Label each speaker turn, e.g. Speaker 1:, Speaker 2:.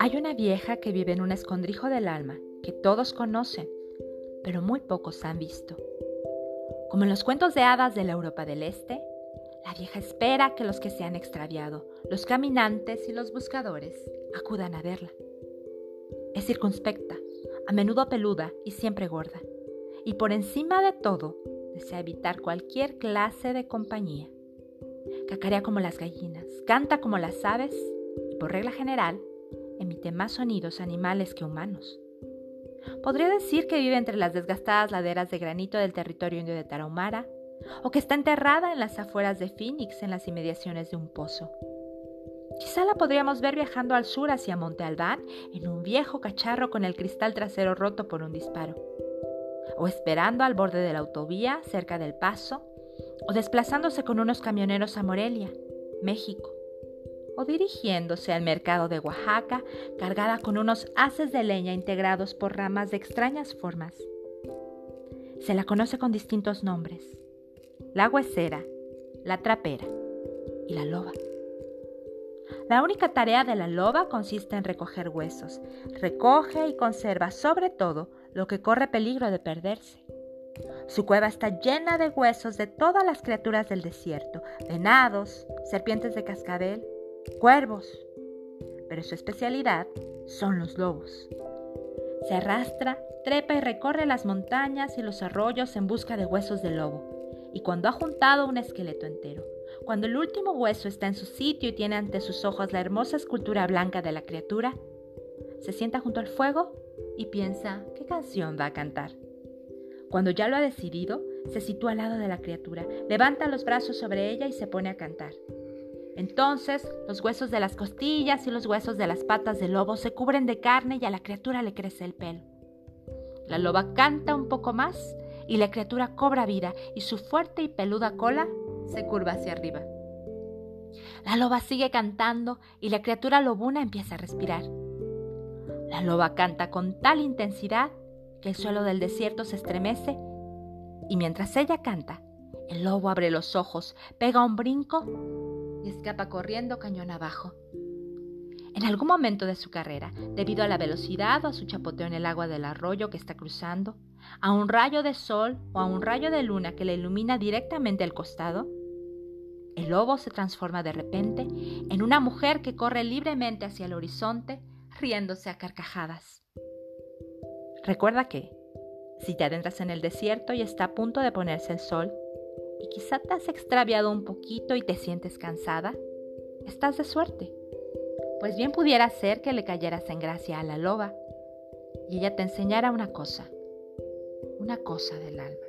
Speaker 1: Hay una vieja que vive en un escondrijo del alma que todos conocen, pero muy pocos han visto. Como en los cuentos de hadas de la Europa del Este, la vieja espera que los que se han extraviado, los caminantes y los buscadores, acudan a verla. Es circunspecta, a menudo peluda y siempre gorda, y por encima de todo desea evitar cualquier clase de compañía. Cacarea como las gallinas, canta como las aves y por regla general emite más sonidos animales que humanos. Podría decir que vive entre las desgastadas laderas de granito del territorio indio de Tarahumara, o que está enterrada en las afueras de Phoenix en las inmediaciones de un pozo. Quizá la podríamos ver viajando al sur hacia Monte Albán en un viejo cacharro con el cristal trasero roto por un disparo, o esperando al borde de la autovía cerca del paso, o desplazándose con unos camioneros a Morelia, México, o dirigiéndose al mercado de Oaxaca cargada con unos haces de leña integrados por ramas de extrañas formas. Se la conoce con distintos nombres, la huesera, la trapera y la loba. La única tarea de la loba consiste en recoger huesos. Recoge y conserva sobre todo lo que corre peligro de perderse. Su cueva está llena de huesos de todas las criaturas del desierto, venados, serpientes de cascabel, cuervos. Pero su especialidad son los lobos. Se arrastra, trepa y recorre las montañas y los arroyos en busca de huesos de lobo y cuando ha juntado un esqueleto entero, cuando el último hueso está en su sitio y tiene ante sus ojos la hermosa escultura blanca de la criatura, se sienta junto al fuego y piensa qué canción va a cantar. Cuando ya lo ha decidido, se sitúa al lado de la criatura, levanta los brazos sobre ella y se pone a cantar. Entonces, los huesos de las costillas y los huesos de las patas del lobo se cubren de carne y a la criatura le crece el pelo. La loba canta un poco más y la criatura cobra vida y su fuerte y peluda cola se curva hacia arriba. La loba sigue cantando y la criatura lobuna empieza a respirar. La loba canta con tal intensidad el suelo del desierto se estremece y mientras ella canta, el lobo abre los ojos, pega un brinco y escapa corriendo cañón abajo. En algún momento de su carrera, debido a la velocidad o a su chapoteo en el agua del arroyo que está cruzando, a un rayo de sol o a un rayo de luna que le ilumina directamente el costado, el lobo se transforma de repente en una mujer que corre libremente hacia el horizonte, riéndose a carcajadas. Recuerda que, si te adentras en el desierto y está a punto de ponerse el sol, y quizá te has extraviado un poquito y te sientes cansada, estás de suerte, pues bien pudiera ser que le cayeras en gracia a la loba y ella te enseñara una cosa una cosa del alma.